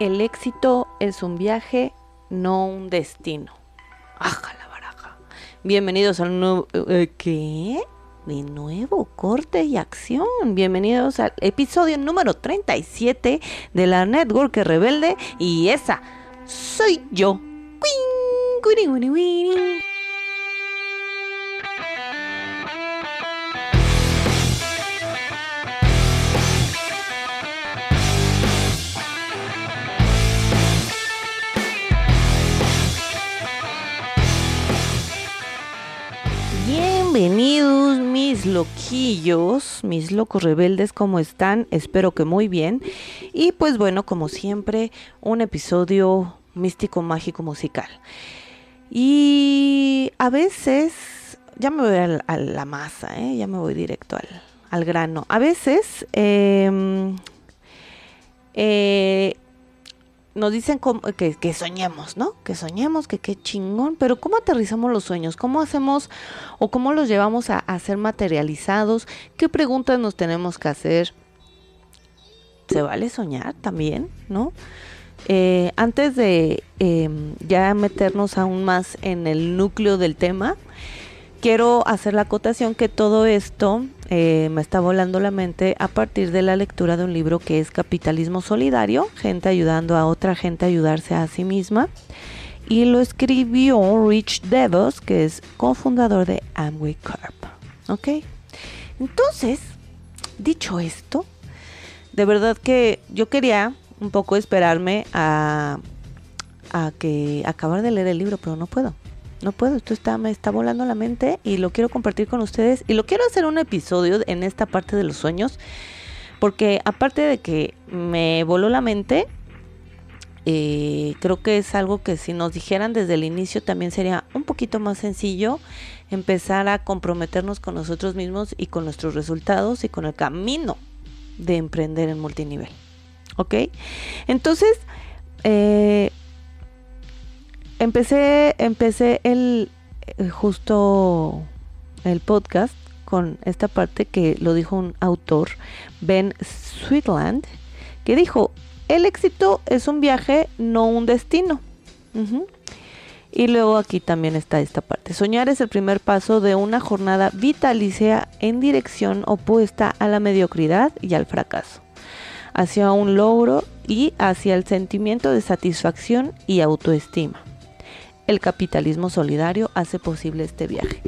El éxito es un viaje, no un destino. ¡Aja la baraja! Bienvenidos al nuevo... eh, ¿Qué? De nuevo, corte y acción. Bienvenidos al episodio número 37 de la Network Rebelde. Y esa soy yo. ¡Cuiri, cuiri, loquillos, mis locos rebeldes, ¿cómo están? Espero que muy bien. Y pues bueno, como siempre, un episodio místico, mágico, musical. Y a veces, ya me voy a, la masa, ¿eh? ya me voy directo al, al grano. A veces eh, eh, nos dicen cómo- que, que soñemos, ¿no? Que soñemos, que qué chingón, pero ¿cómo aterrizamos los sueños? ¿Cómo hacemos o cómo los llevamos a, a ser materializados? ¿Qué preguntas nos tenemos que hacer? ¿Se vale soñar también, no? Eh, antes de eh, ya meternos aún más en el núcleo del tema, quiero hacer la acotación que todo esto eh, me está volando la mente a partir de la lectura de un libro que es Capitalismo Solidario, gente ayudando a otra gente a ayudarse a sí misma. Y lo escribió Rich DeVos, que es cofundador de Amway Corp. ¿Ok? Entonces, dicho esto, de verdad que yo quería un poco esperarme a, a que acabar de leer el libro, pero no puedo. No puedo, esto está, me está volando la mente y lo quiero compartir con ustedes. Y lo quiero hacer un episodio en esta parte de los sueños, porque aparte de que me voló la mente, eh, creo que es algo que si nos dijeran desde el inicio también sería un poquito más sencillo empezar a comprometernos con nosotros mismos y con nuestros resultados y con el camino de emprender en multinivel. ¿Ok? Entonces, eh, empecé, empecé el eh, justo el podcast con esta parte que lo dijo un autor, Ben Sweetland, que dijo, el éxito es un viaje, no un destino. Y luego aquí también está esta parte. Soñar es el primer paso de una jornada vitalicia en dirección opuesta a la mediocridad y al fracaso, hacia un logro y hacia el sentimiento de satisfacción y autoestima. El capitalismo solidario hace posible este viaje.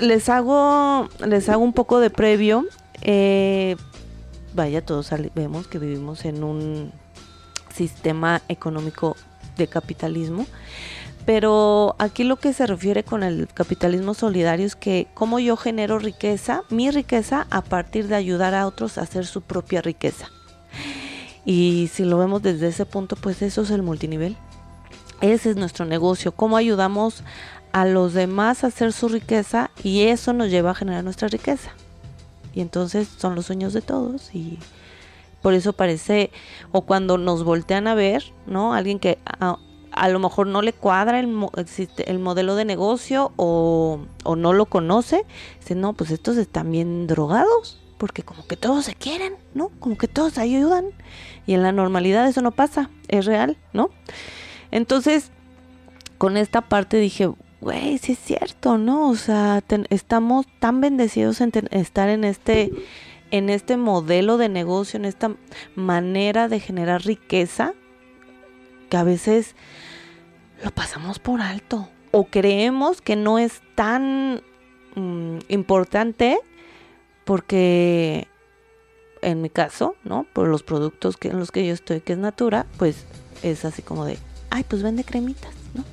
Les hago, les hago un poco de previo. Eh, vaya, todos vemos que vivimos en un sistema económico de capitalismo. Pero aquí lo que se refiere con el capitalismo solidario es que cómo yo genero riqueza, mi riqueza, a partir de ayudar a otros a hacer su propia riqueza. Y si lo vemos desde ese punto, pues eso es el multinivel. Ese es nuestro negocio. Cómo ayudamos a los demás a hacer su riqueza y eso nos lleva a generar nuestra riqueza. Y entonces son los sueños de todos y por eso parece, o cuando nos voltean a ver, ¿no? Alguien que a, a lo mejor no le cuadra el, el modelo de negocio o, o no lo conoce, dice, no, pues estos están bien drogados, porque como que todos se quieren, ¿no? Como que todos ayudan. Y en la normalidad eso no pasa, es real, ¿no? Entonces, con esta parte dije, güey, sí es cierto, ¿no? O sea, estamos tan bendecidos en estar en este, en este modelo de negocio, en esta manera de generar riqueza, que a veces lo pasamos por alto o creemos que no es tan mm, importante porque en mi caso, ¿no? Por los productos que, en los que yo estoy, que es Natura, pues es así como de, ay, pues vende cremitas, ¿no?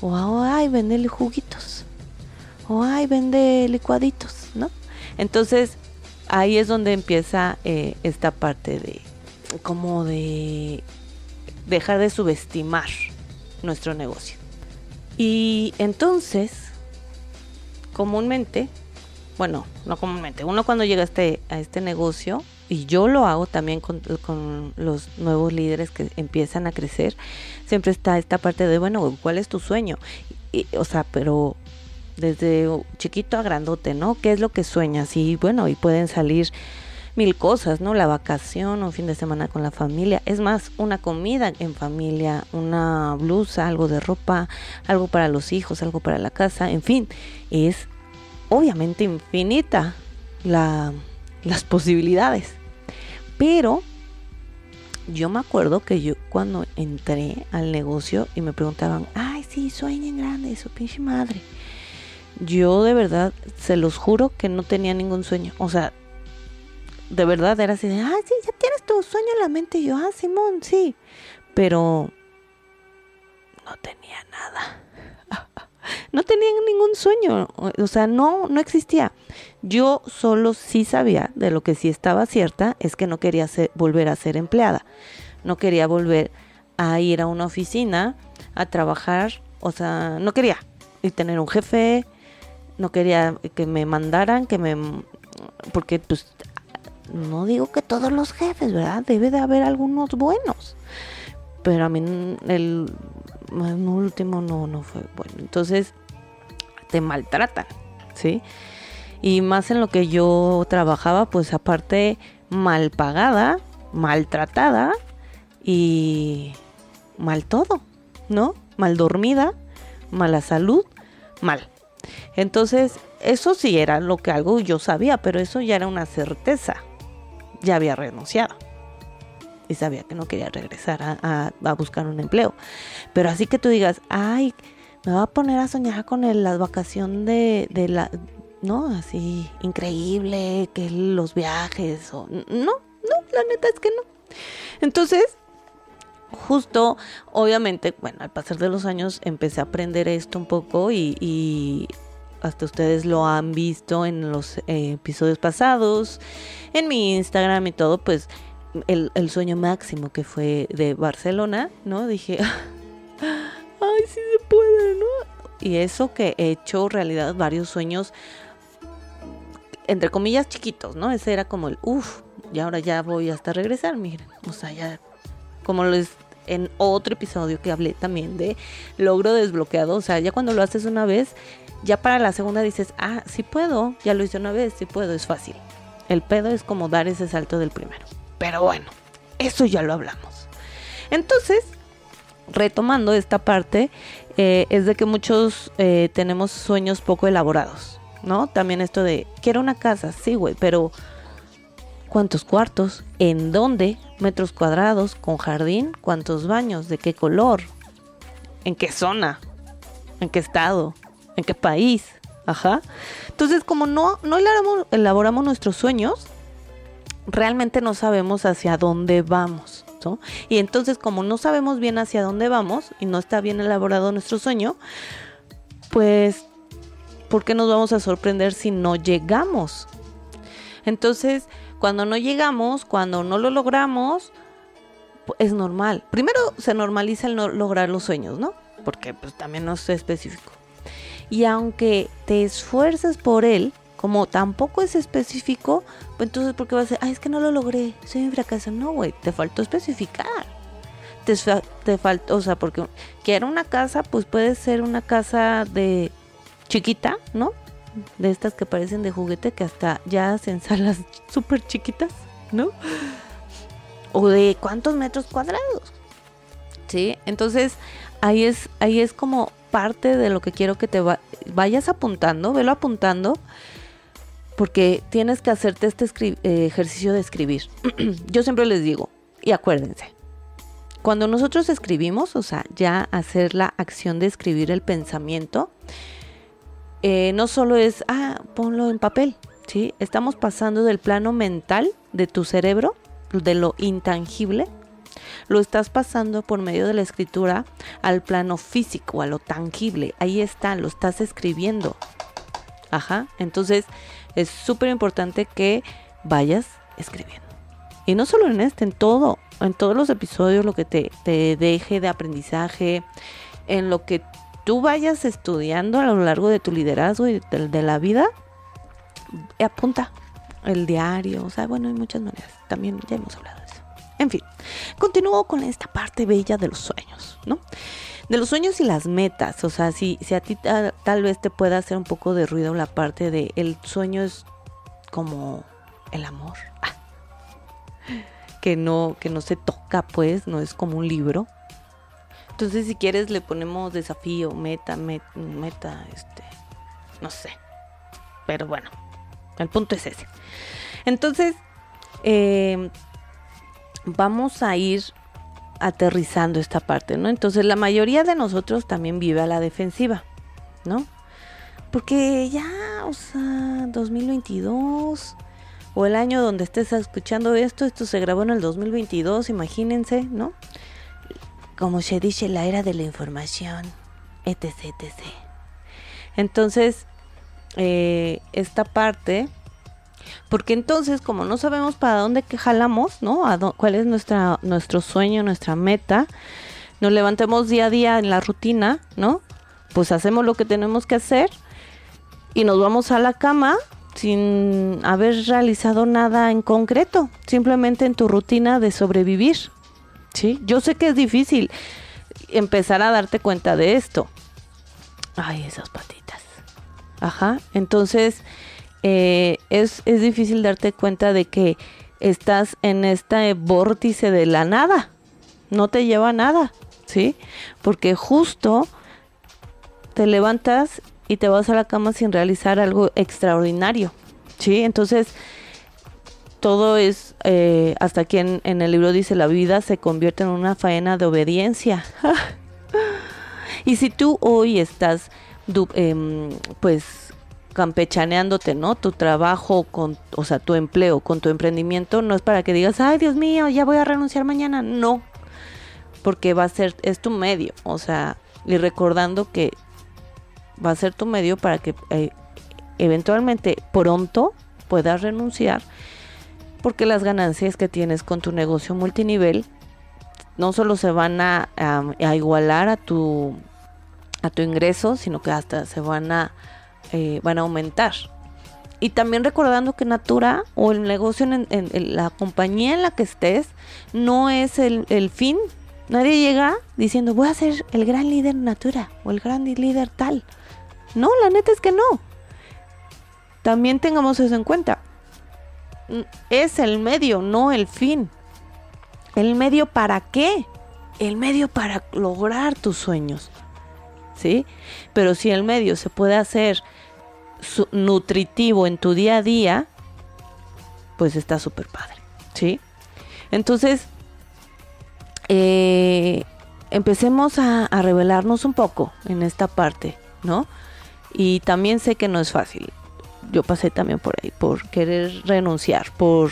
O "Ah, ay, vende juguitos. O ay, vende licuaditos, ¿no? Entonces, ahí es donde empieza eh, esta parte de, como de dejar de subestimar nuestro negocio. Y entonces, comúnmente, bueno, no comúnmente, uno cuando llega a este, a este negocio, y yo lo hago también con, los nuevos líderes que empiezan a crecer, siempre está esta parte de, bueno, ¿cuál es tu sueño? Y, o sea, pero desde chiquito a grandote, ¿no? ¿Qué es lo que sueñas? Y bueno, y pueden salir mil cosas, ¿no? La vacación, un fin de semana con la familia, es más, una comida en familia, una blusa, algo de ropa, algo para los hijos, algo para la casa, en fin, es obviamente infinita la, las posibilidades. Pero yo me acuerdo que yo cuando entré al negocio y me preguntaban, ay, sí, sueñen grande, su pinche madre. Yo de verdad, se los juro que no tenía ningún sueño. O sea, de verdad era así de, ah, sí, ya tienes tu sueño en la mente. Y yo, ah, Simón, sí. Pero no tenía nada. No tenía ningún sueño. O sea, no, no existía. Yo solo sí sabía de lo que sí estaba cierta es que no quería volver a ser empleada. No quería volver a ir a una oficina a trabajar. O sea, no quería. Y tener un jefe. No quería que me mandaran, que me... Porque pues no digo que todos los jefes, ¿verdad? Debe de haber algunos buenos. Pero a mí el, último no, no fue bueno. Entonces, te maltratan, ¿sí? Y más en lo que yo trabajaba, pues aparte mal pagada, maltratada y mal todo, ¿no? Mal dormida, mala salud, mal. Entonces, eso sí era lo que algo yo sabía, pero eso ya era una certeza, ya había renunciado. Y sabía que no quería regresar a, buscar un empleo. Pero así que tú digas, ay, me va a poner a soñar con la vacación de, de la... No, así, increíble, que los viajes o... No, no, la neta es que no. Entonces, justo, obviamente, bueno, al pasar de los años empecé a aprender esto un poco y hasta ustedes lo han visto en los eh, episodios pasados, en mi Instagram y todo, pues el, sueño máximo que fue de Barcelona, ¿no? Dije, ay, sí se puede, ¿no? Y eso que he hecho realidad varios sueños, entre comillas, chiquitos, ¿no? Ese era como el, uff, y ahora ya voy hasta regresar, miren, o sea, ya, como les en otro episodio que hablé también de logro desbloqueado, o sea, ya cuando lo haces una vez, ya para la segunda dices, ah, sí puedo, ya lo hice una vez, sí puedo, es fácil. El pedo es como dar ese salto del primero. Pero bueno, eso ya lo hablamos. Entonces, retomando esta parte, eh, es de que muchos eh, tenemos sueños poco elaborados, ¿no? También esto de, quiero una casa, sí, güey, pero ¿cuántos cuartos? ¿En dónde? ¿Metros cuadrados? ¿Con jardín? ¿Cuántos baños? ¿De qué color? ¿En qué zona? ¿En qué estado? en qué país. Ajá. Entonces, como no, no elaboramos, nuestros sueños, realmente no sabemos hacia dónde vamos. Y entonces, como no sabemos bien hacia dónde vamos y no está bien elaborado nuestro sueño, pues, ¿por qué nos vamos a sorprender si no llegamos? Entonces, cuando no llegamos, cuando no lo logramos, es normal. Primero se normaliza el no lograr los sueños, ¿no? Porque pues también no es específico. Y aunque te esfuerces por él, como tampoco es específico, pues entonces ¿por qué vas a decir, ay, es que no lo logré, soy un fracaso? No, güey, te faltó especificar. Te, faltó, o sea, porque quiero una casa, pues puede ser una casa de chiquita, ¿no? De estas que parecen de juguete que hasta ya hacen salas súper chiquitas, ¿no? O de cuántos metros cuadrados. ¿Sí? Entonces, ahí es, ahí es como parte de lo que quiero que te vayas apuntando, velo apuntando, porque tienes que hacerte este eh, ejercicio de escribir. Yo siempre les digo, y acuérdense, cuando nosotros escribimos, o sea, ya hacer la acción de escribir el pensamiento, eh, no solo es, ah, ponlo en papel, ¿sí? Estamos pasando del plano mental de tu cerebro, de lo intangible, lo estás pasando por medio de la escritura al plano físico, a lo tangible. Ahí está, lo estás escribiendo. Ajá. Entonces es súper importante que vayas escribiendo. Y no solo en este, en todo, en todos los episodios, lo que te, te deje de aprendizaje, en lo que tú vayas estudiando a lo largo de tu liderazgo y de, de la vida, apunta el diario, o sea, bueno, hay muchas maneras. También ya hemos hablado de eso. En fin, continúo con esta parte bella de los sueños, ¿no? De los sueños y las metas, o sea, si, si a ti tal, vez te pueda hacer un poco de ruido la parte de el sueño es como el amor. Que no, que no se toca, pues, no es como un libro. Entonces, si quieres, le ponemos desafío, meta, meta, este, no sé. Pero bueno, el punto es ese. Entonces, eh, vamos a ir aterrizando esta parte, ¿no? Entonces, la mayoría de nosotros también vive a la defensiva, ¿no? Porque ya, o sea, 2022 o el año donde estés escuchando esto, esto se grabó en el 2022, imagínense, ¿no? como se dice, la era de la información, etc. etc. Entonces, eh, esta parte, porque entonces, como no sabemos para dónde que jalamos, ¿no? ¿Cuál es nuestra, nuestro sueño, nuestra meta? Nos levantemos día a día en la rutina, ¿no? Pues hacemos lo que tenemos que hacer y nos vamos a la cama sin haber realizado nada en concreto, simplemente en tu rutina de sobrevivir, ¿sí? Yo sé que es difícil empezar a darte cuenta de esto. Ay, esas patitas. Ajá, entonces eh, es, es difícil darte cuenta de que estás en este vórtice de la nada. No te lleva nada, ¿sí? Porque justo te levantas y te vas a la cama sin realizar algo extraordinario, ¿sí? Entonces, todo es, eh, hasta aquí en, el libro dice, la vida se convierte en una faena de obediencia. y si tú hoy estás, em, pues, campechaneándote, ¿no? Tu trabajo, con, o sea, tu empleo, con tu emprendimiento, no es para que digas, ay, Dios mío, ya voy a renunciar mañana. No, porque va a ser, es tu medio, o sea, y recordando que va a ser tu medio para que eh, eventualmente pronto puedas renunciar porque las ganancias que tienes con tu negocio multinivel no solo se van a, igualar a tu, a tu ingreso, sino que hasta se van a, eh, van a aumentar. Y también recordando que Natura o el negocio en, la compañía en la que estés no es el, el, fin. Nadie llega diciendo voy a ser el gran líder Natura o el gran líder tal. No, la neta es que no. También tengamos eso en cuenta es el medio, no el fin. ¿El medio para qué? El medio para lograr tus sueños. ¿Sí? Pero si el medio se puede hacer nutritivo en tu día a día, pues está súper padre. ¿Sí? Entonces, eh, empecemos a, a revelarnos un poco en esta parte, ¿no? Y también sé que no es fácil yo pasé también por ahí, por querer renunciar, por,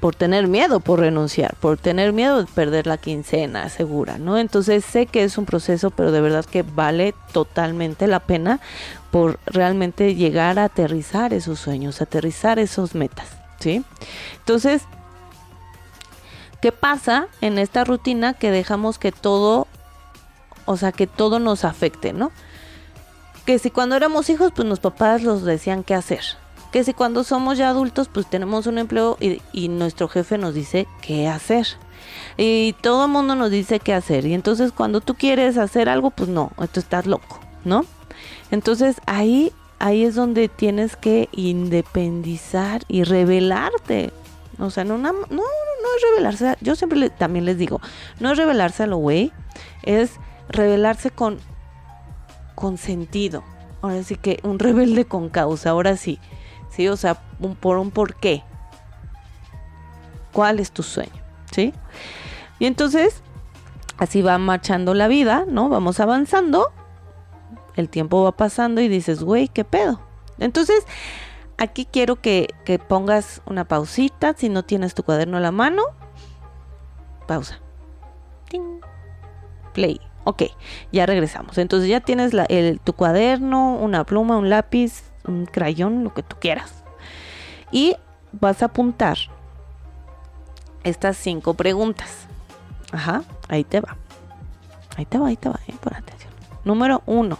por tener miedo por renunciar, por tener miedo de perder la quincena segura, ¿no? Entonces sé que es un proceso, pero de verdad que vale totalmente la pena por realmente llegar a aterrizar esos sueños, aterrizar esos metas, ¿sí? Entonces, ¿qué pasa en esta rutina que dejamos que todo, o sea, que todo nos afecte, ¿no? que si cuando éramos hijos, pues los papás los decían qué hacer. Que si cuando somos ya adultos, pues tenemos un empleo y, nuestro jefe nos dice qué hacer. Y todo el mundo nos dice qué hacer. Y entonces cuando tú quieres hacer algo, pues no, tú estás loco, ¿no? Entonces ahí, ahí es donde tienes que independizar y revelarte. O sea, no, no, no, es revelarse. Yo siempre también les digo, no es revelarse a lo güey, es revelarse con con sentido. Ahora sí que un rebelde con causa, ahora sí. Sí, o sea, un, por un por qué. ¿Cuál es tu sueño? ¿Sí? Y entonces, así va marchando la vida, ¿no? Vamos avanzando. El tiempo va pasando y dices, güey, ¿qué pedo? Entonces, aquí quiero que, pongas una pausita. Si no tienes tu cuaderno a la mano, pausa. Play. Ok, ya regresamos. Entonces ya tienes tu cuaderno, una pluma, un lápiz, un crayón, lo que tú quieras. Y vas a apuntar estas cinco preguntas. Ajá, ahí te va. Ahí te va, ahí te va, eh, por atención. Número uno.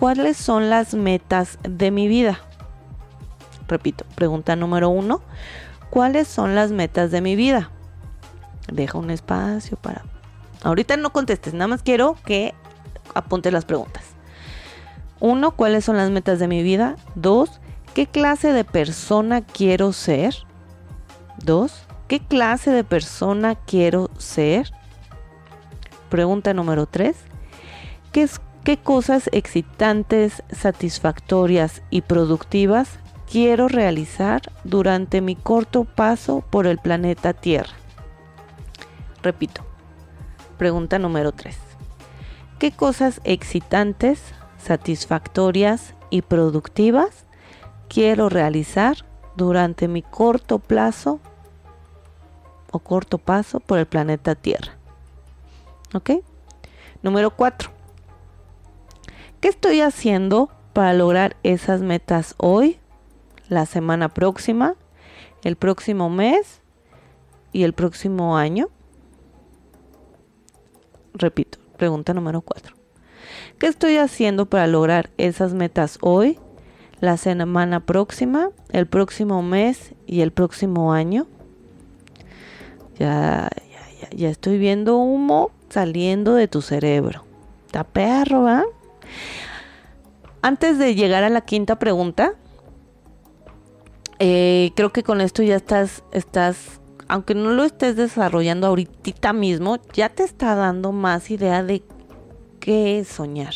¿Cuáles son las metas de mi vida? Repito, pregunta número uno. ¿Cuáles son las metas de mi vida? Deja un espacio para Ahorita no contestes, nada más quiero que apuntes las preguntas. Uno, ¿cuáles son las metas de mi vida? Dos, ¿qué clase de persona quiero ser? Dos, ¿Qué clase de persona quiero ser? Pregunta número 3. ¿Qué, ¿Qué cosas excitantes, satisfactorias y productivas quiero realizar durante mi corto paso por el planeta Tierra? Repito. Pregunta número 3. ¿Qué cosas excitantes, satisfactorias y productivas quiero realizar durante mi corto plazo o corto paso por el planeta Tierra? ¿Ok? Número 4. ¿Qué estoy haciendo para lograr esas metas hoy, la semana próxima, el próximo mes y el próximo año? Repito, pregunta número 4. ¿Qué estoy haciendo para lograr esas metas hoy, la semana próxima, el próximo mes y el próximo año? Ya, ya, ya, ya estoy viendo humo saliendo de tu cerebro. Está perro, ¿va? Antes de llegar a la quinta pregunta, eh, creo que con esto ya estás, estás, aunque no lo estés desarrollando ahorita mismo, ya te está dando más idea de qué soñar,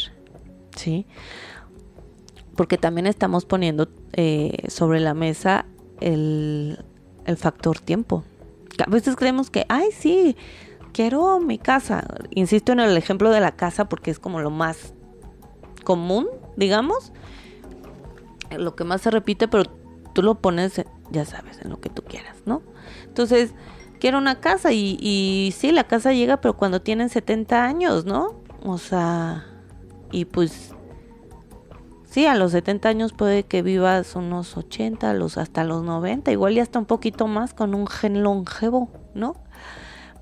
¿sí? Porque también estamos poniendo eh, sobre la mesa el, el factor tiempo. A veces creemos que, ay, sí, quiero mi casa. Insisto en el ejemplo de la casa porque es como lo más común, digamos. Lo que más se repite, pero tú lo pones, ya sabes, en lo que tú quieras, ¿no? Entonces, quiero una casa y, sí, la casa llega, pero cuando tienen 70 años, ¿no? O sea, y pues sí, a los 70 años puede que vivas unos 80, los, hasta los 90, igual ya hasta un poquito más con un gen longevo, ¿no?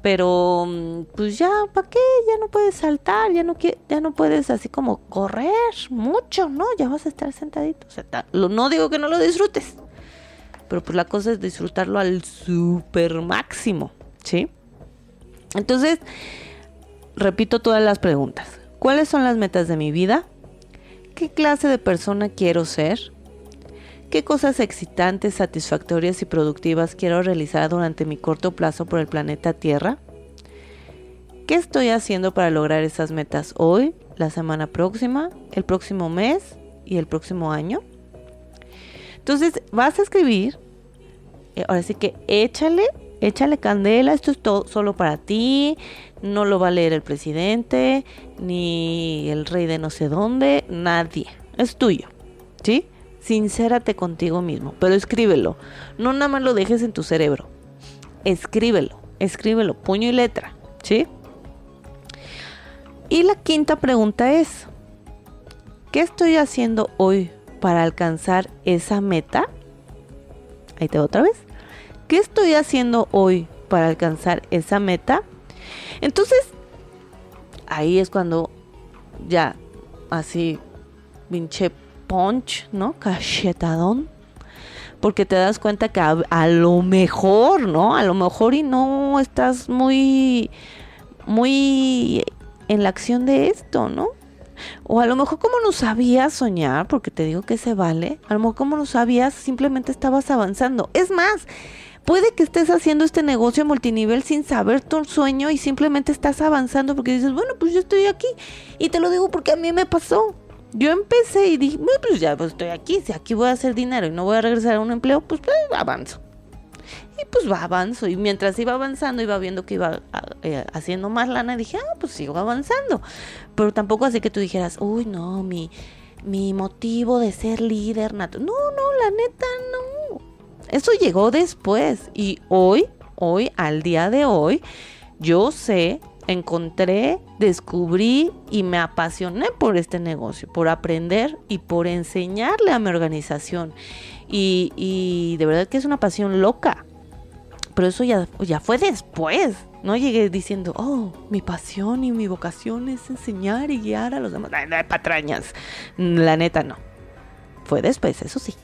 Pero pues ya, ¿para qué? Ya no puedes saltar, ya no ya no puedes así como correr mucho, ¿no? Ya vas a estar sentadito. O sea, no digo que no lo disfrutes, pero pues la cosa es disfrutarlo al super máximo, ¿sí? Entonces, repito todas las preguntas. ¿Cuáles son las metas de mi vida? ¿Qué clase de persona quiero ser? ¿Qué cosas excitantes, satisfactorias y productivas quiero realizar durante mi corto plazo por el planeta Tierra? ¿Qué estoy haciendo para lograr esas metas hoy, la semana próxima, el próximo mes y el próximo año? Entonces vas a escribir, eh, ahora sí que échale, échale candela, esto es todo solo para ti, no lo va a leer el presidente, ni el rey de no sé dónde, nadie, es tuyo, ¿sí? Sincérate contigo mismo, pero escríbelo. No nada más lo dejes en tu cerebro. Escríbelo, escríbelo, puño y letra, ¿sí? Y la quinta pregunta es, ¿qué estoy haciendo hoy para alcanzar esa meta? Ahí te otra vez. ¿Qué estoy haciendo hoy para alcanzar esa meta? Entonces, ahí es cuando ya, así, pinche punch, ¿no? Cachetadón. Porque te das cuenta que a, lo mejor, ¿no? A lo mejor y no estás muy, muy en la acción de esto, ¿no? O a lo mejor como no sabías soñar, porque te digo que se vale, a lo mejor como no sabías, simplemente estabas avanzando. Es más, puede que estés haciendo este negocio multinivel sin saber tu sueño y simplemente estás avanzando porque dices, bueno, pues yo estoy aquí. Y te lo digo porque a mí me pasó yo empecé y dije, pues ya pues estoy aquí, si aquí voy a hacer dinero y no voy a regresar a un empleo, pues, pues avanzo. Y pues va, avanzo. Y mientras iba avanzando, iba viendo que iba eh, haciendo más lana, y dije, ah, pues sigo avanzando. Pero tampoco así que tú dijeras, uy, no, mi, mi motivo de ser líder nato. No, no, la neta, no. Eso llegó después. Y hoy, hoy, al día de hoy, yo sé encontré, descubrí y me apasioné por este negocio, por aprender y por enseñarle a mi organización. Y, de verdad que es una pasión loca. Pero eso ya, ya fue después. No llegué diciendo, oh, mi pasión y mi vocación es enseñar y guiar a los demás. de patrañas. La neta no. Fue después, eso sí.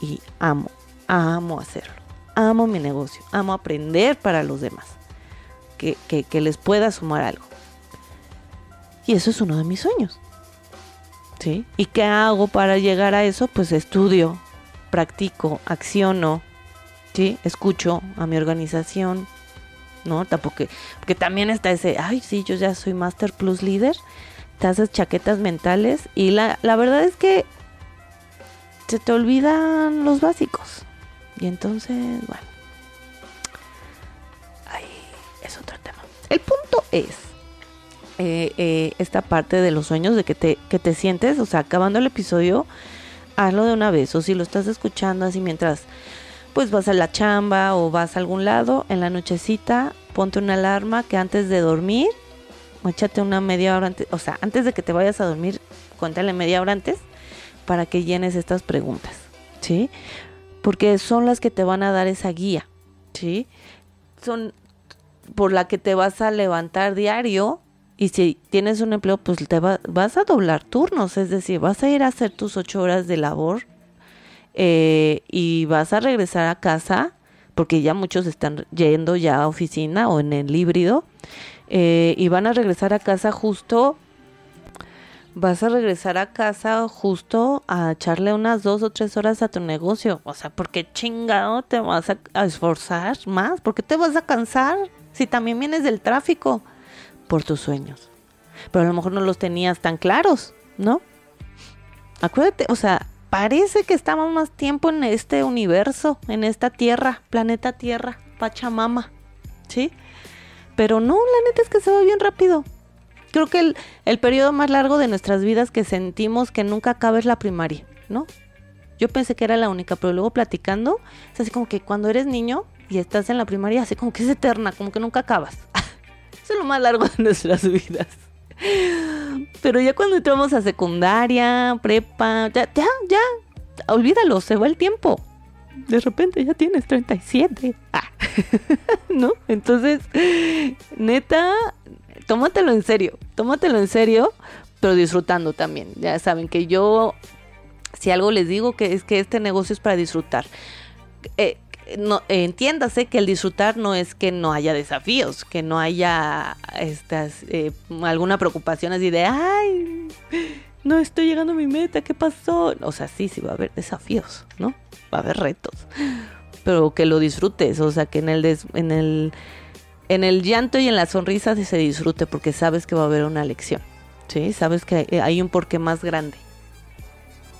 Y amo, amo hacerlo. Amo mi negocio. Amo aprender para los demás que, les pueda sumar algo. Y eso es uno de mis sueños. ¿Sí? ¿Y qué hago para llegar a eso? Pues estudio, practico, acciono, ¿sí? Escucho a mi organización, ¿no? Tampoco, porque también está ese, ay, sí, yo ya soy Master Plus líder, te haces chaquetas mentales y la, la verdad es que se te olvidan los básicos. Y entonces, bueno, es otro tema. El punto es eh, eh, esta parte de los sueños, de que te, que te sientes, o sea, acabando el episodio, hazlo de una vez. O si lo estás escuchando así mientras pues vas a la chamba o vas a algún lado, en la nochecita ponte una alarma que antes de dormir, échate una media hora antes, o sea, antes de que te vayas a dormir, cuéntale media hora antes para que llenes estas preguntas, ¿sí? Porque son las que te van a dar esa guía, ¿sí? Son por la que te vas a levantar diario y si tienes un empleo, pues te vas a doblar turnos, es decir, vas a ir a hacer tus ocho horas de labor eh, y vas a regresar a casa, porque ya muchos están yendo ya a oficina o en el híbrido, eh, y van a regresar a casa justo, vas a regresar a casa justo a echarle unas dos o tres horas a tu negocio. O sea, porque chingado te vas a, esforzar más? ¿Por qué te vas a cansar si también vienes del tráfico? Por tus sueños. Pero a lo mejor no los tenías tan claros, ¿no? Acuérdate, o sea, parece que estamos más tiempo en este universo, en esta tierra, planeta Tierra, Pachamama, ¿sí? Pero no, la neta es que se va bien rápido. Creo que el, el periodo más largo de nuestras vidas que sentimos que nunca acaba es la primaria, ¿no? Yo pensé que era la única, pero luego platicando, es así como que cuando eres niño y estás en la primaria, así como que es eterna, como que nunca acabas. Eso es lo más largo de nuestras vidas. Pero ya cuando entramos a secundaria, prepa, ya, ya, ya, olvídalo, se va el tiempo. De repente ya tienes 37. Ah. ¿No? Entonces, neta, tómatelo en serio, tómatelo en serio, pero disfrutando también. Ya saben que yo, si algo les digo, que es que este negocio es para disfrutar. Eh, no, entiéndase que el disfrutar no es que no haya desafíos, que no haya estas eh, alguna preocupación así de ay no estoy llegando a mi meta, ¿qué pasó? O sea, sí, sí va a haber desafíos, ¿no? Va a haber retos. Pero que lo disfrutes, o sea, que en el en el en el llanto y en la sonrisa se disfrute porque sabes que va a haber una lección. ¿Sí? Sabes que hay un porqué más grande.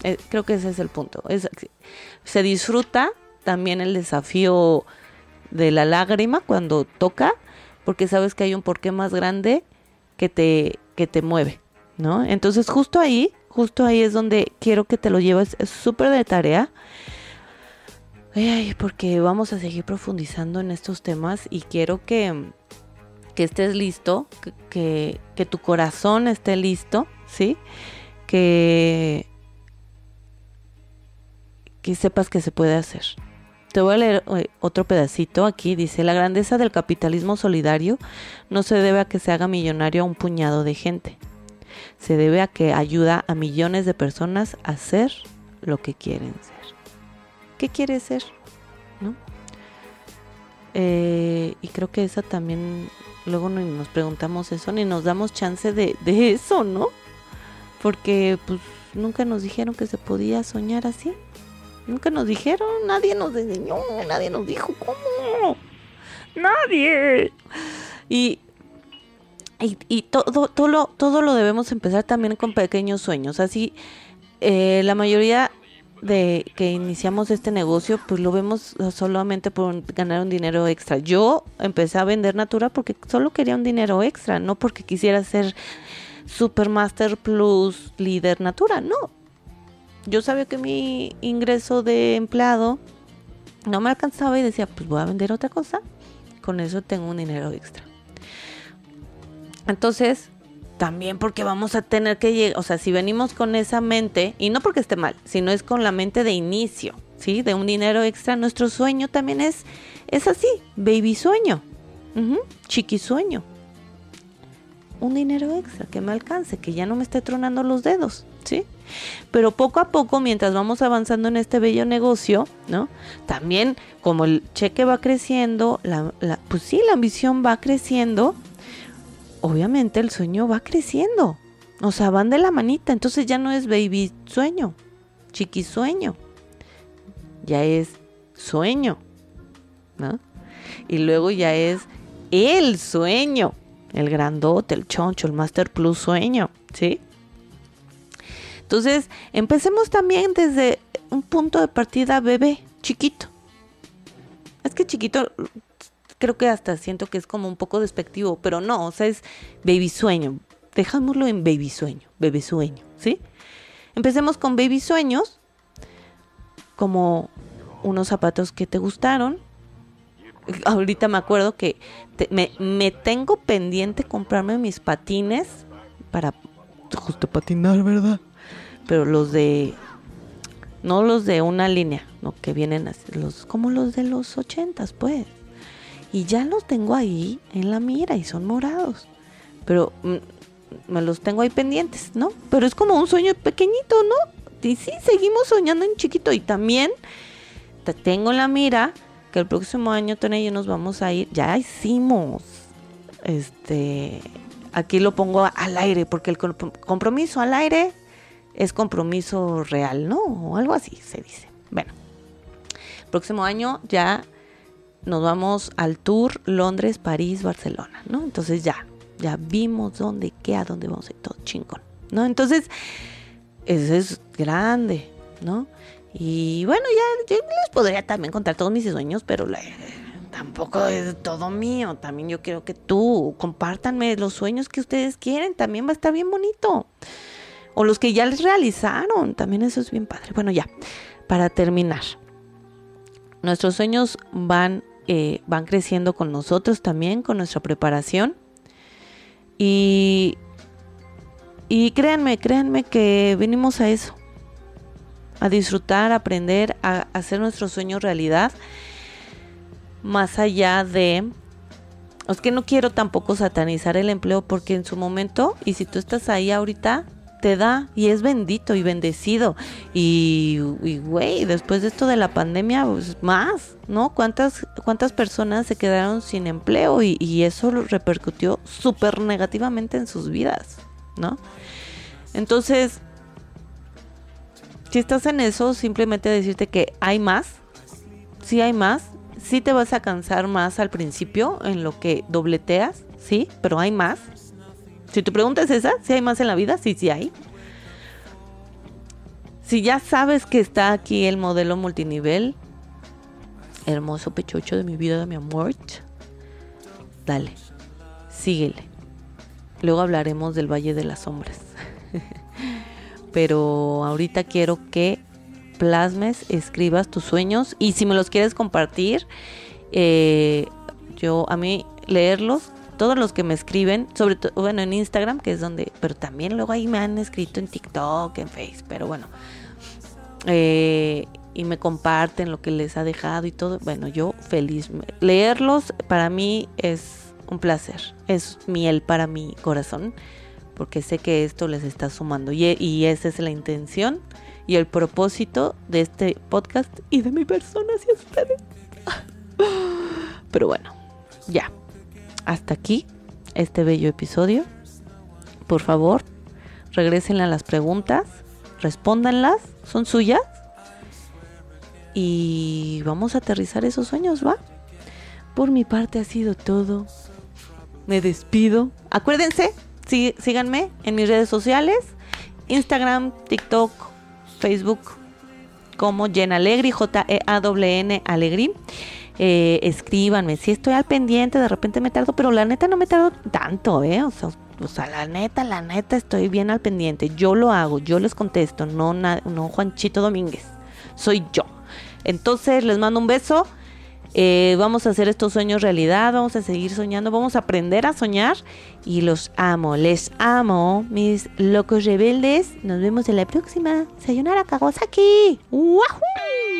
Eh, creo que ese es el punto. Es, se disfruta también el desafío de la lágrima cuando toca, porque sabes que hay un porqué más grande que te, que te mueve, ¿no? Entonces justo ahí, justo ahí es donde quiero que te lo lleves, es súper de tarea. Porque vamos a seguir profundizando en estos temas y quiero que, que estés listo, que, que, que tu corazón esté listo, ¿sí? Que, que sepas que se puede hacer. Te voy a leer eh, otro pedacito aquí. Dice, la grandeza del capitalismo solidario no se debe a que se haga millonario a un puñado de gente. Se debe a que ayuda a millones de personas a ser lo que quieren ser. ¿Qué quieres ser? ¿No? Eh, y creo que esa también, luego nos preguntamos eso, ni nos damos chance de, de eso, ¿no? Porque pues nunca nos dijeron que se podía soñar así. Nunca nos dijeron, nadie nos enseñó, nadie nos dijo cómo. Nadie. Y, y, todo, todo, lo, todo lo debemos empezar también con pequeños sueños. Así, eh, la mayoría de que iniciamos este negocio, pues lo vemos solamente por ganar un dinero extra. Yo empecé a vender Natura porque solo quería un dinero extra, no porque quisiera ser Supermaster Plus líder Natura, no yo sabía que mi ingreso de empleado no me alcanzaba y decía, pues voy a vender otra cosa, con eso tengo un dinero extra. Entonces, también porque vamos a tener que llegar, o sea, si venimos con esa mente, y no porque esté mal, sino es con la mente de inicio, ¿sí? De un dinero extra, nuestro sueño también es, es así, baby sueño, chiqui sueño. Un dinero extra que me alcance, que ya no me esté tronando los dedos, ¿sí? Pero poco a poco, mientras vamos avanzando en este bello negocio, ¿no? También como el cheque va creciendo, la, pues sí, la ambición va creciendo, obviamente el sueño va creciendo. O sea, van de la manita, entonces ya no es baby sueño, chiqui sueño, ya es sueño, ¿no? Y luego ya es el sueño, el grandote, el choncho, el Master Plus sueño, ¿sí? Entonces, empecemos también desde un punto de partida bebé, chiquito. Es que chiquito creo que hasta siento que es como un poco despectivo, pero no, o sea, es baby sueño. Dejámoslo en baby sueño, bebé sueño, ¿sí? Empecemos con baby sueños, como unos zapatos que te gustaron. Ahorita me acuerdo que me, me tengo pendiente comprarme mis patines para justo patinar, ¿verdad? Pero los de no los de una línea, no que vienen así, los como los de los ochentas, pues y ya los tengo ahí en la mira y son morados. Pero mm, me los tengo ahí pendientes, ¿no? Pero es como un sueño pequeñito, ¿no? Y sí, seguimos soñando en chiquito y también te tengo en la mira que el próximo año Tony yo nos vamos a ir, ya hicimos, este, aquí lo pongo al aire, porque el compromiso al aire es compromiso real, ¿no? O algo así se dice. Bueno, próximo año ya nos vamos al tour Londres, París, Barcelona, ¿no? Entonces ya, ya vimos dónde, qué, a dónde vamos y todo chingón, ¿no? Entonces, eso es grande, ¿no? Y bueno, ya yo les podría también contar todos mis sueños, pero tampoco es todo mío. También yo quiero que tú compártanme los sueños que ustedes quieren. También va a estar bien bonito. O los que ya les realizaron. También eso es bien padre. Bueno, ya, para terminar. Nuestros sueños van eh, van creciendo con nosotros también, con nuestra preparación. Y, y créanme, créanme que venimos a eso, a disfrutar, a aprender, a hacer nuestros sueños realidad, más allá de... Es que no quiero tampoco satanizar el empleo porque en su momento, y si tú estás ahí ahorita, te da y es bendito y bendecido. Y, güey, después de esto de la pandemia, pues más, ¿no? ¿Cuántas, cuántas personas se quedaron sin empleo y, y eso repercutió súper negativamente en sus vidas, ¿no? Entonces, si estás en eso, simplemente decirte que hay más, sí hay más, sí te vas a cansar más al principio en lo que dobleteas, sí, pero hay más. Si tu pregunta es esa, si hay más en la vida, sí, sí hay. Si ya sabes que está aquí el modelo multinivel, hermoso pechocho de mi vida, de mi amor, dale, síguele. Luego hablaremos del Valle de las Sombras. Pero ahorita quiero que plasmes, escribas tus sueños y si me los quieres compartir, eh, yo a mí leerlos todos los que me escriben, sobre todo, bueno, en Instagram, que es donde, pero también luego ahí me han escrito en TikTok, en Facebook, pero bueno, eh, y me comparten lo que les ha dejado y todo, bueno, yo feliz. Leerlos para mí es un placer, es miel para mi corazón, porque sé que esto les está sumando y, y esa es la intención y el propósito de este podcast y de mi persona hacia ustedes. Pero bueno, ya hasta aquí este bello episodio. Por favor, regresen a las preguntas, respóndanlas, son suyas. Y vamos a aterrizar esos sueños, ¿va? Por mi parte ha sido todo. Me despido. Acuérdense, síganme en mis redes sociales, Instagram, TikTok, Facebook, como Jen Alegri, J-E-A-W-N Alegri eh, escríbanme. Si estoy al pendiente, de repente me tardo, pero la neta no me tardo tanto, ¿eh? O sea, o sea, la neta, la neta, estoy bien al pendiente. Yo lo hago, yo les contesto, no, no Juanchito Domínguez. Soy yo. Entonces, les mando un beso. Eh, vamos a hacer estos sueños realidad, vamos a seguir soñando, vamos a aprender a soñar y los amo, les amo, mis locos rebeldes. Nos vemos en la próxima. Sayonara Kawasaki. ¡Wahoo!